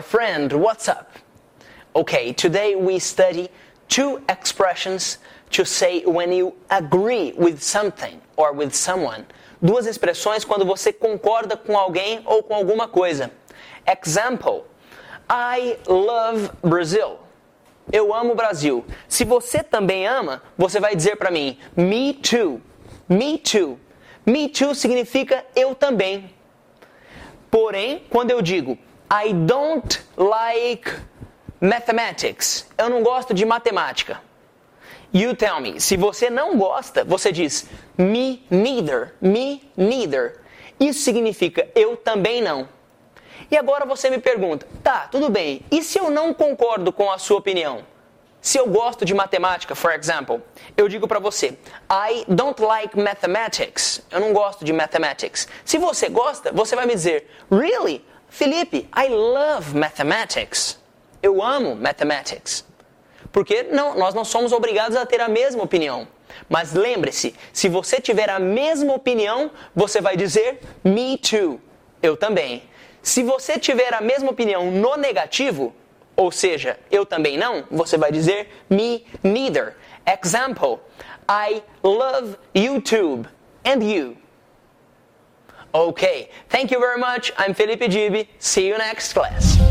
friend, what's up? Okay, today we study two expressions to say when you agree with something or with someone. Duas expressões quando você concorda com alguém ou com alguma coisa. Example: I love Brazil. Eu amo o Brasil. Se você também ama, você vai dizer para mim, me too. Me too. Me too significa eu também. Porém, quando eu digo I don't like mathematics, eu não gosto de matemática. You tell me. Se você não gosta, você diz me neither. Me neither. Isso significa eu também não. E agora você me pergunta, tá, tudo bem, e se eu não concordo com a sua opinião? Se eu gosto de matemática, for example, eu digo para você, I don't like mathematics. Eu não gosto de mathematics. Se você gosta, você vai me dizer, really? Felipe, I love mathematics. Eu amo mathematics. Porque não, nós não somos obrigados a ter a mesma opinião. Mas lembre-se, se você tiver a mesma opinião, você vai dizer me too. Eu também. Se você tiver a mesma opinião no negativo, ou seja, eu também não, você vai dizer me neither. Example: I love YouTube and you. Okay, thank you very much. I'm Felipe Gibi. See you next class.